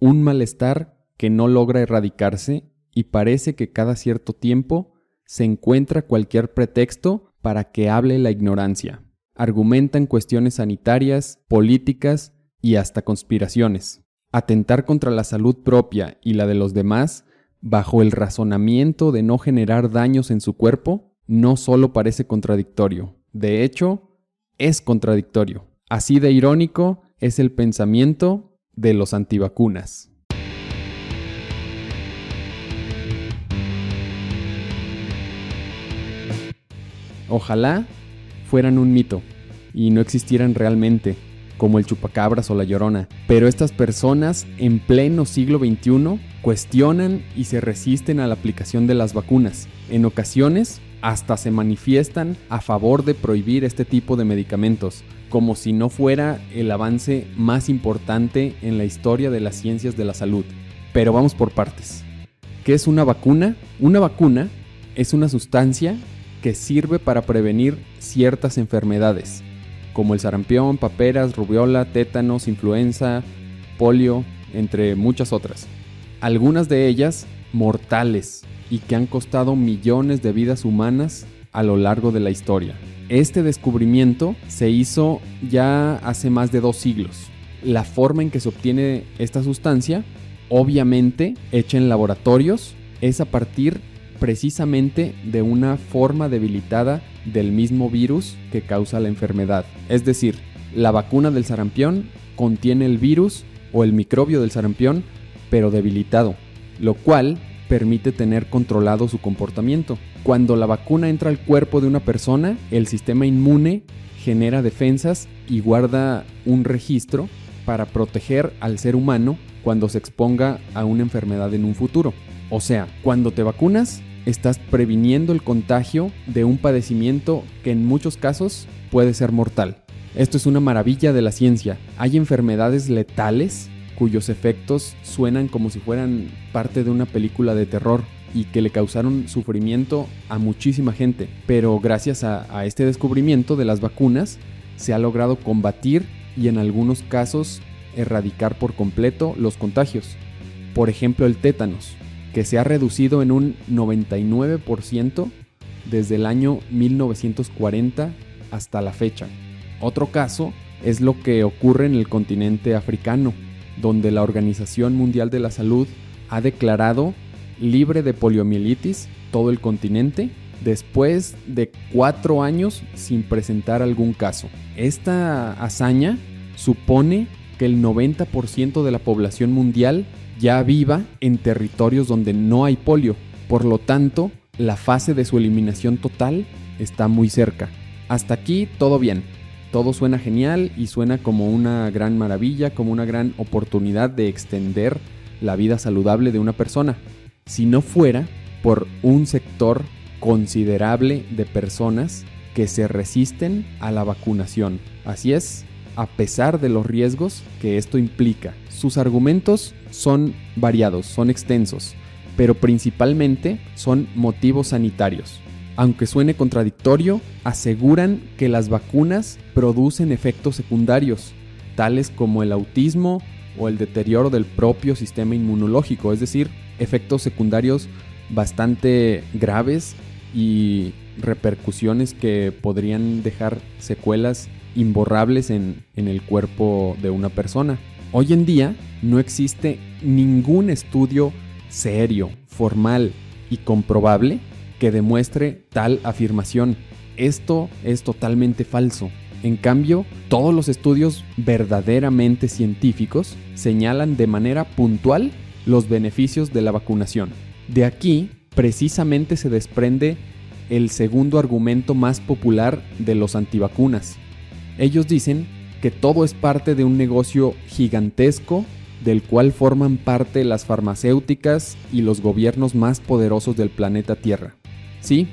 un malestar que no logra erradicarse y parece que cada cierto tiempo se encuentra cualquier pretexto para que hable la ignorancia. Argumentan cuestiones sanitarias, políticas y hasta conspiraciones. Atentar contra la salud propia y la de los demás bajo el razonamiento de no generar daños en su cuerpo no solo parece contradictorio, de hecho, es contradictorio. Así de irónico es el pensamiento de los antivacunas. Ojalá fueran un mito y no existieran realmente, como el chupacabras o la llorona, pero estas personas en pleno siglo XXI cuestionan y se resisten a la aplicación de las vacunas. En ocasiones hasta se manifiestan a favor de prohibir este tipo de medicamentos, como si no fuera el avance más importante en la historia de las ciencias de la salud. Pero vamos por partes. ¿Qué es una vacuna? Una vacuna es una sustancia que sirve para prevenir ciertas enfermedades, como el sarampión, paperas, rubiola, tétanos, influenza, polio, entre muchas otras. Algunas de ellas mortales y que han costado millones de vidas humanas a lo largo de la historia. Este descubrimiento se hizo ya hace más de dos siglos. La forma en que se obtiene esta sustancia, obviamente hecha en laboratorios, es a partir precisamente de una forma debilitada del mismo virus que causa la enfermedad. Es decir, la vacuna del sarampión contiene el virus o el microbio del sarampión, pero debilitado, lo cual permite tener controlado su comportamiento. Cuando la vacuna entra al cuerpo de una persona, el sistema inmune genera defensas y guarda un registro para proteger al ser humano cuando se exponga a una enfermedad en un futuro. O sea, cuando te vacunas, estás previniendo el contagio de un padecimiento que en muchos casos puede ser mortal. Esto es una maravilla de la ciencia. Hay enfermedades letales cuyos efectos suenan como si fueran parte de una película de terror y que le causaron sufrimiento a muchísima gente. Pero gracias a, este descubrimiento de las vacunas se ha logrado combatir y en algunos casos erradicar por completo los contagios. Por ejemplo el tétanos, que se ha reducido en un 99% desde el año 1940 hasta la fecha. Otro caso es lo que ocurre en el continente africano, donde la Organización Mundial de la Salud ha declarado libre de poliomielitis todo el continente después de cuatro años sin presentar algún caso. Esta hazaña supone que el 90% de la población mundial ya viva en territorios donde no hay polio. Por lo tanto, la fase de su eliminación total está muy cerca. Hasta aquí todo bien todo suena genial y suena como una gran maravilla, como una gran oportunidad de extender la vida saludable de una persona. Si no fuera por un sector considerable de personas que se resisten a la vacunación. Así es, a pesar de los riesgos que esto implica. Sus argumentos son variados, son extensos, pero principalmente son motivos sanitarios aunque suene contradictorio, aseguran que las vacunas producen efectos secundarios, tales como el autismo o el deterioro del propio sistema inmunológico, es decir, efectos secundarios bastante graves y repercusiones que podrían dejar secuelas imborrables en, el cuerpo de una persona. Hoy en día no existe ningún estudio serio, formal y comprobable que demuestre tal afirmación. Esto es totalmente falso. En cambio, todos los estudios verdaderamente científicos señalan de manera puntual los beneficios de la vacunación. De aquí, precisamente se desprende el segundo argumento más popular de los antivacunas. Ellos dicen que todo es parte de un negocio gigantesco del cual forman parte las farmacéuticas y los gobiernos más poderosos del planeta Tierra. Sí,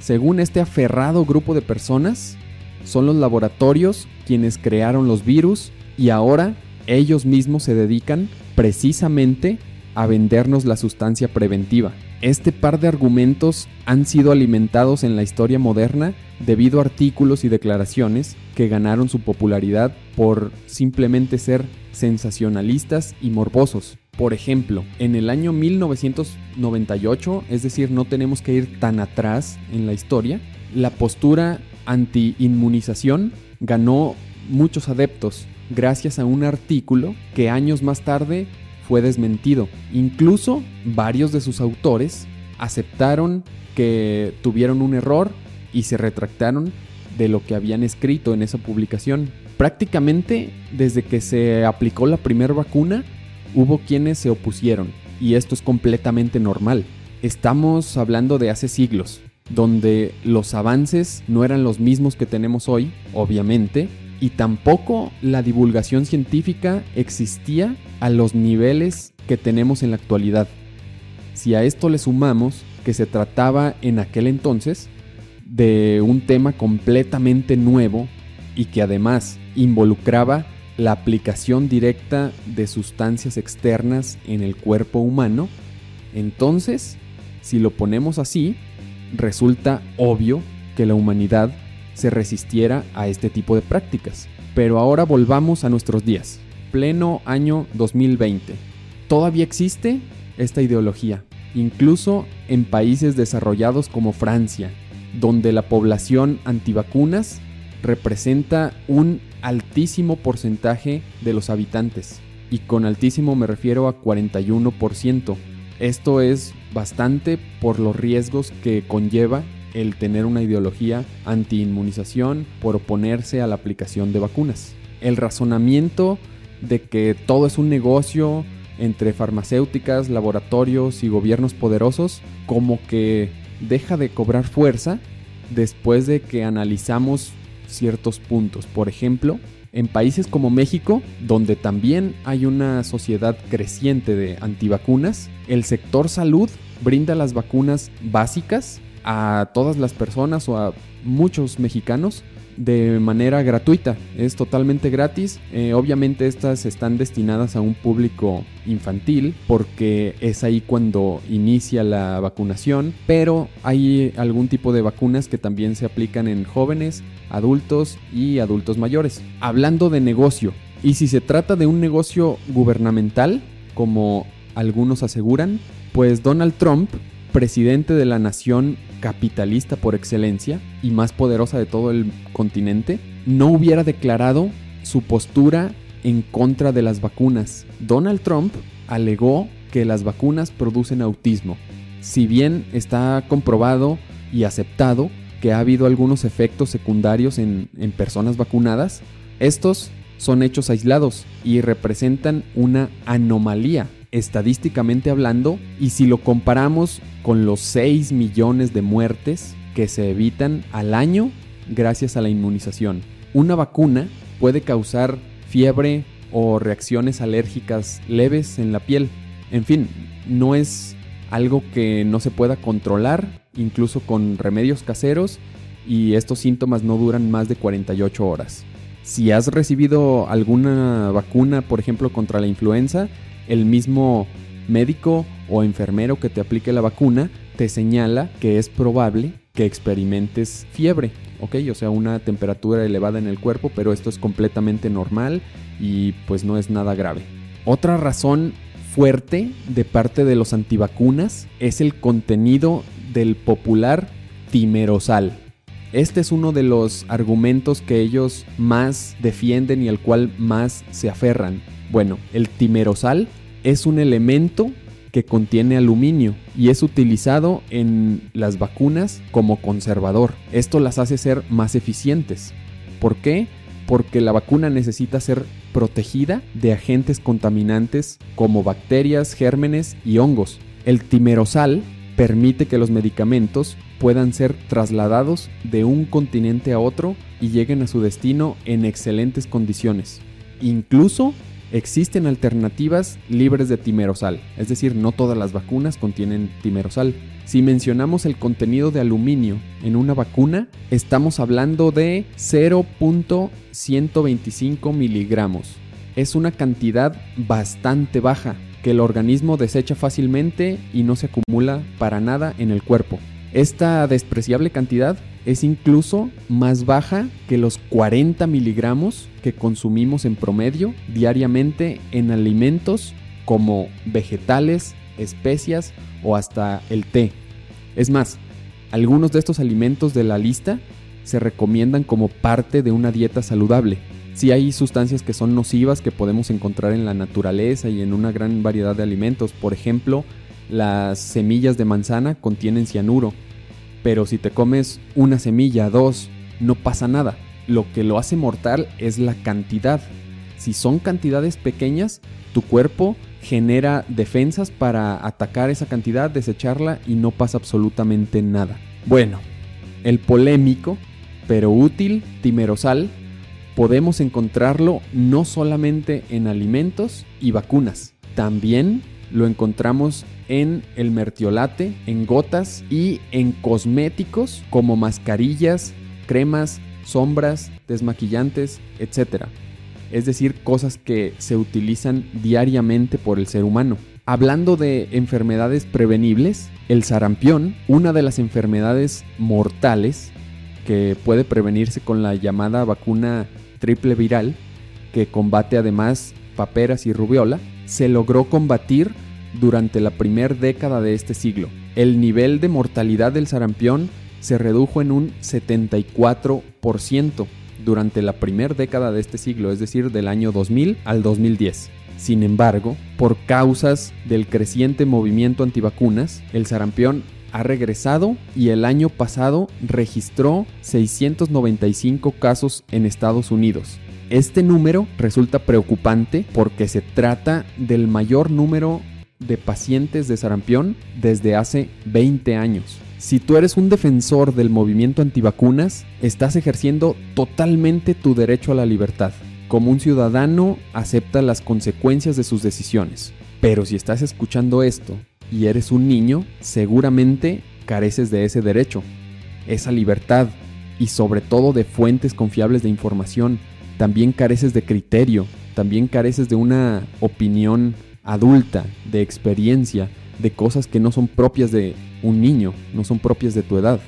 según este aferrado grupo de personas, son los laboratorios quienes crearon los virus y ahora ellos mismos se dedican precisamente a vendernos la sustancia preventiva. Este par de argumentos han sido alimentados en la historia moderna debido a artículos y declaraciones que ganaron su popularidad por simplemente ser sensacionalistas y morbosos. Por ejemplo, en el año 1998, es decir, no tenemos que ir tan atrás en la historia, la postura anti-inmunización ganó muchos adeptos gracias a un artículo que años más tarde fue desmentido. Incluso varios de sus autores aceptaron que tuvieron un error y se retractaron de lo que habían escrito en esa publicación. Prácticamente desde que se aplicó la primera vacuna, hubo quienes se opusieron, y esto es completamente normal. Estamos hablando de hace siglos, donde los avances no eran los mismos que tenemos hoy, obviamente, y tampoco la divulgación científica existía a los niveles que tenemos en la actualidad. Si a esto le sumamos que se trataba en aquel entonces de un tema completamente nuevo y que además involucraba la aplicación directa de sustancias externas en el cuerpo humano, entonces, si lo ponemos así, resulta obvio que la humanidad se resistiera a este tipo de prácticas. Pero ahora volvamos a nuestros días, pleno año 2020. Todavía existe esta ideología, incluso en países desarrollados como Francia, donde la población antivacunas representa un altísimo porcentaje de los habitantes. Y con altísimo me refiero a 41%. Esto es bastante por los riesgos que conlleva el tener una ideología anti-inmunización por oponerse a la aplicación de vacunas. El razonamiento de que todo es un negocio entre farmacéuticas, laboratorios y gobiernos poderosos como que deja de cobrar fuerza después de que analizamos ciertos puntos. Por ejemplo, en países como México, donde también hay una sociedad creciente de antivacunas, el sector salud brinda las vacunas básicas a todas las personas o a muchos mexicanos de manera gratuita. Es totalmente gratis. Eh, obviamente estas están destinadas a un público infantil porque es ahí cuando inicia la vacunación. Pero hay algún tipo de vacunas que también se aplican en jóvenes, adultos y adultos mayores. Hablando de negocio. Y si se trata de un negocio gubernamental, como algunos aseguran, pues Donald Trump presidente de la nación capitalista por excelencia y más poderosa de todo el continente, no hubiera declarado su postura en contra de las vacunas. Donald Trump alegó que las vacunas producen autismo. Si bien está comprobado y aceptado que ha habido algunos efectos secundarios en, personas vacunadas, estos son hechos aislados y representan una anomalía estadísticamente hablando, y si lo comparamos con los 6 millones de muertes que se evitan al año gracias a la inmunización. Una vacuna puede causar fiebre o reacciones alérgicas leves en la piel. En fin, no es algo que no se pueda controlar, incluso con remedios caseros, y estos síntomas no duran más de 48 horas. Si has recibido alguna vacuna, por ejemplo, contra la influenza, el mismo médico o enfermero que te aplique la vacuna te señala que es probable que experimentes fiebre, ¿ok? O sea, una temperatura elevada en el cuerpo, pero esto es completamente normal y pues no es nada grave. Otra razón fuerte de parte de los antivacunas es el contenido del popular timerosal. Este es uno de los argumentos que ellos más defienden y al cual más se aferran. Bueno, el timerosal es un elemento que contiene aluminio y es utilizado en las vacunas como conservador. Esto las hace ser más eficientes. ¿Por qué? Porque la vacuna necesita ser protegida de agentes contaminantes como bacterias, gérmenes y hongos. El timerosal permite que los medicamentos puedan ser trasladados de un continente a otro y lleguen a su destino en excelentes condiciones. Incluso Existen alternativas libres de timerosal, es decir, no todas las vacunas contienen timerosal. Si mencionamos el contenido de aluminio en una vacuna, estamos hablando de 0.125 miligramos. es una cantidad bastante baja que el organismo desecha fácilmente y no se acumula para nada en el cuerpo. Esta despreciable cantidad es incluso más baja que los 40 miligramos que consumimos en promedio diariamente en alimentos como vegetales, especias o hasta el té. Es más, algunos de estos alimentos de la lista se recomiendan como parte de una dieta saludable. Si hay sustancias que son nocivas que podemos encontrar en la naturaleza y en una gran variedad de alimentos. Por ejemplo, las semillas de manzana contienen cianuro. Pero si te comes una semilla, dos, no pasa nada. Lo que lo hace mortal es la cantidad. Si son cantidades pequeñas, tu cuerpo genera defensas para atacar esa cantidad, desecharla y no pasa absolutamente nada. Bueno, el polémico pero útil timerosal podemos encontrarlo no solamente en alimentos y vacunas, también lo encontramos en el mertiolate, en gotas y en cosméticos como mascarillas, cremas, sombras, desmaquillantes, etc es decir, cosas que se utilizan diariamente por el ser humano. Hablando de enfermedades prevenibles, el sarampión, una de las enfermedades mortales que puede prevenirse con la llamada vacuna triple viral, que combate además paperas y rubiola, se logró combatir durante la primera década de este siglo. El nivel de mortalidad del sarampión se redujo en un 74%, durante la primera década de este siglo, es decir, del año 2000 al 2010. Sin embargo, por causas del creciente movimiento antivacunas, el sarampión ha regresado y el año pasado registró 695 casos en Estados Unidos. Este número resulta preocupante porque se trata del mayor número de pacientes de sarampión desde hace 20 años. Si tú eres un defensor del movimiento antivacunas, estás ejerciendo totalmente tu derecho a la libertad. Como un ciudadano, acepta las consecuencias de sus decisiones. Pero si estás escuchando esto y eres un niño, seguramente careces de ese derecho, esa libertad y sobre todo de fuentes confiables de información. También careces de criterio, también careces de una opinión adulta, de experiencia, de cosas que no son propias de un niño, no son propias de tu edad.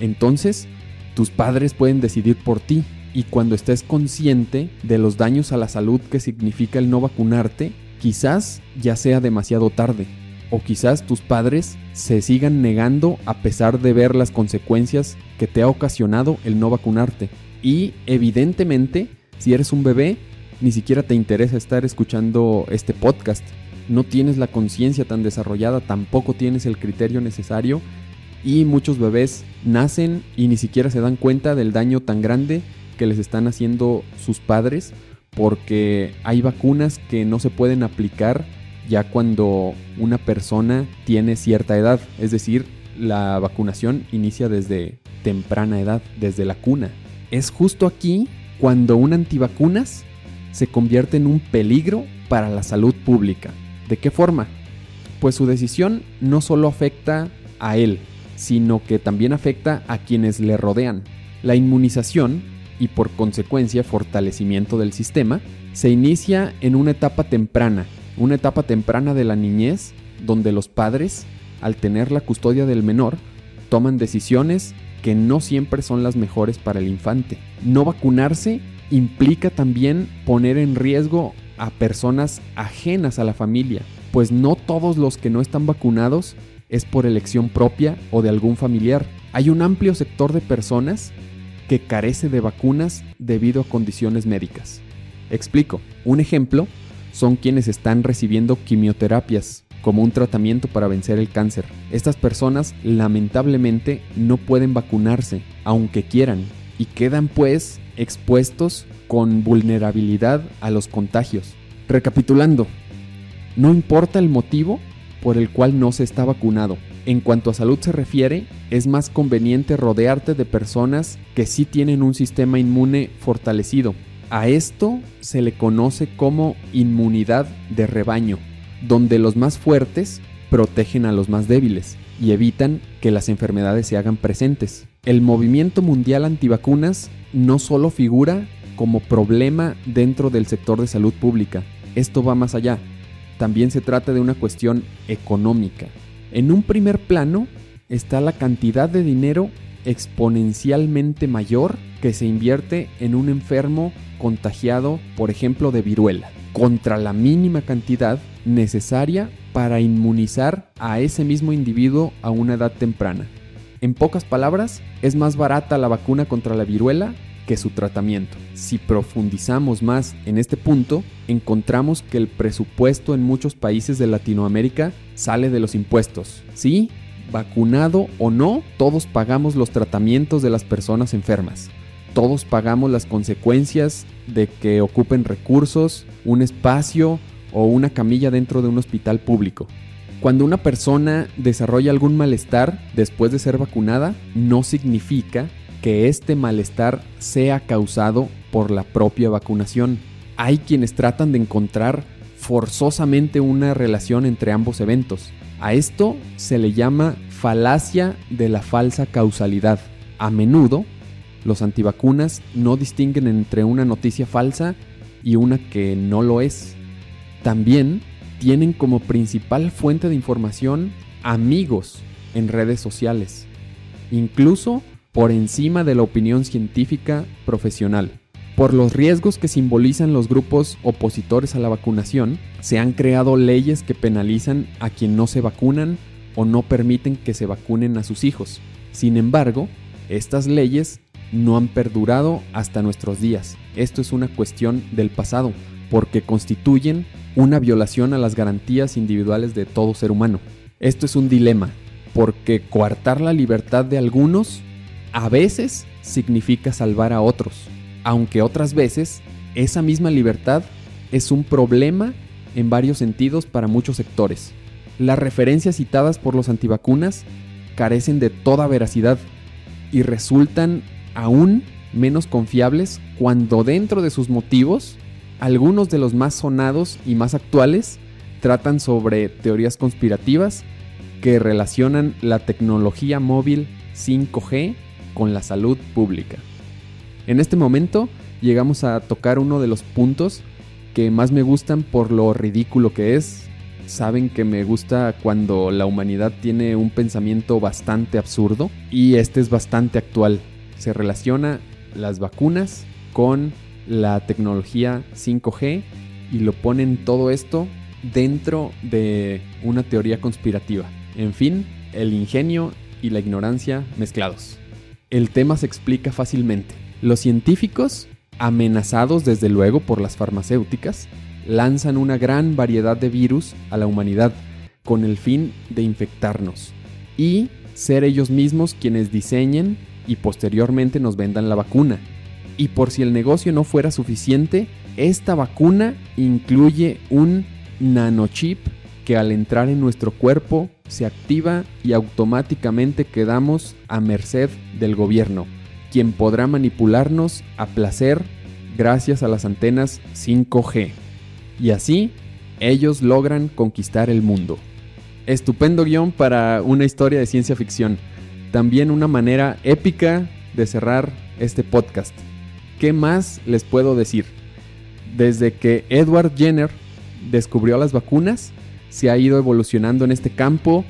Entonces, tus padres pueden decidir por ti y cuando estés consciente de los daños a la salud que significa el no vacunarte, quizás ya sea demasiado tarde o quizás tus padres se sigan negando a pesar de ver las consecuencias que te ha ocasionado el no vacunarte. Y evidentemente, si eres un bebé, ni siquiera te interesa estar escuchando este podcast no tienes la conciencia tan desarrollada, tampoco tienes el criterio necesario y muchos bebés nacen y ni siquiera se dan cuenta del daño tan grande que les están haciendo sus padres porque hay vacunas que no se pueden aplicar ya cuando una persona tiene cierta edad, es decir, la vacunación inicia desde temprana edad, desde la cuna. Es justo aquí cuando un antivacunas se convierte en un peligro para la salud pública. ¿De qué forma? Pues su decisión no solo afecta a él, sino que también afecta a quienes le rodean. La inmunización, y por consecuencia fortalecimiento del sistema, se inicia en una etapa temprana, una etapa temprana de la niñez, donde los padres, al tener la custodia del menor, toman decisiones que no siempre son las mejores para el infante. No vacunarse implica también poner en riesgo a personas ajenas a la familia, pues no todos los que no están vacunados es por elección propia o de algún familiar. Hay un amplio sector de personas que carece de vacunas debido a condiciones médicas. Explico. Un ejemplo son quienes están recibiendo quimioterapias como un tratamiento para vencer el cáncer. Estas personas lamentablemente no pueden vacunarse, aunque quieran, y quedan pues expuestos con vulnerabilidad a los contagios. Recapitulando, no importa el motivo por el cual no se está vacunado. En cuanto a salud se refiere, es más conveniente rodearte de personas que sí tienen un sistema inmune fortalecido. A esto se le conoce como inmunidad de rebaño, donde los más fuertes protegen a los más débiles y evitan que las enfermedades se hagan presentes. El movimiento mundial antivacunas no solo figura como problema dentro del sector de salud pública. Esto va más allá. También se trata de una cuestión económica. En un primer plano está la cantidad de dinero exponencialmente mayor que se invierte en un enfermo contagiado, por ejemplo, de viruela, contra la mínima cantidad necesaria para inmunizar a ese mismo individuo a una edad temprana. En pocas palabras, es más barata la vacuna contra la viruela que su tratamiento. Si profundizamos más en este punto, encontramos que el presupuesto en muchos países de Latinoamérica sale de los impuestos. Sí, vacunado o no, todos pagamos los tratamientos de las personas enfermas. Todos pagamos las consecuencias de que ocupen recursos, un espacio o una camilla dentro de un hospital público. Cuando una persona desarrolla algún malestar después de ser vacunada, no significa que este malestar sea causado por la propia vacunación. Hay quienes tratan de encontrar forzosamente una relación entre ambos eventos. A esto se le llama falacia de la falsa causalidad. A menudo, los antivacunas no distinguen entre una noticia falsa y una que no lo es. También tienen como principal fuente de información amigos en redes sociales, incluso por encima de la opinión científica profesional. Por los riesgos que simbolizan los grupos opositores a la vacunación, se han creado leyes que penalizan a quien no se vacunan o no permiten que se vacunen a sus hijos. Sin embargo, estas leyes no han perdurado hasta nuestros días. Esto es una cuestión del pasado, porque constituyen una violación a las garantías individuales de todo ser humano. Esto es un dilema, porque coartar la libertad de algunos a veces significa salvar a otros aunque otras veces esa misma libertad es un problema en varios sentidos para muchos sectores. Las referencias citadas por los antivacunas carecen de toda veracidad y resultan aún menos confiables cuando dentro de sus motivos, algunos de los más sonados y más actuales tratan sobre teorías conspirativas que relacionan la tecnología móvil 5G con la salud pública. En este momento llegamos a tocar uno de los puntos que más me gustan por lo ridículo que es. Saben que me gusta cuando la humanidad tiene un pensamiento bastante absurdo y este es bastante actual. Se relaciona las vacunas con la tecnología 5G y lo ponen todo esto dentro de una teoría conspirativa. En fin, el ingenio y la ignorancia mezclados. El tema se explica fácilmente. Los científicos, amenazados desde luego por las farmacéuticas, lanzan una gran variedad de virus a la humanidad con el fin de infectarnos y ser ellos mismos quienes diseñen y posteriormente nos vendan la vacuna. Y por si el negocio no fuera suficiente, esta vacuna incluye un nanochip que al entrar en nuestro cuerpo se activa y automáticamente quedamos a merced del gobierno quien podrá manipularnos a placer gracias a las antenas 5G. Y así, ellos logran conquistar el mundo. Estupendo guion para una historia de ciencia ficción. También una manera épica de cerrar este podcast. ¿Qué más les puedo decir? Desde que Edward Jenner descubrió las vacunas, se ha ido evolucionando en este campo.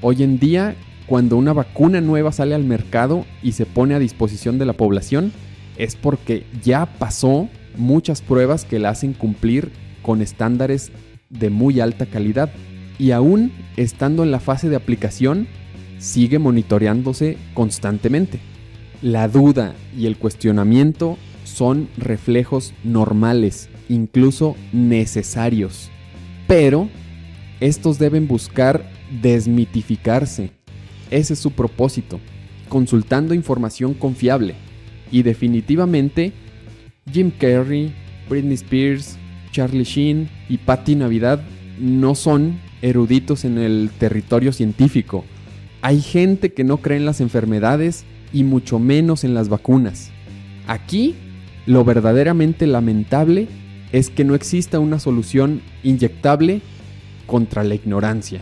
Hoy en día cuando una vacuna nueva sale al mercado y se pone a disposición de la población, es porque ya pasó muchas pruebas que la hacen cumplir con estándares de muy alta calidad. Y aún estando en la fase de aplicación, sigue monitoreándose constantemente. La duda y el cuestionamiento son reflejos normales, incluso necesarios. Pero estos deben buscar desmitificarse ese es su propósito, consultando información confiable. Y definitivamente, Jim Carrey, Britney Spears, Charlie Sheen y Patty Navidad no son eruditos en el territorio científico. Hay gente que no cree en las enfermedades y mucho menos en las vacunas. Aquí, lo verdaderamente lamentable es que no exista una solución inyectable contra la ignorancia.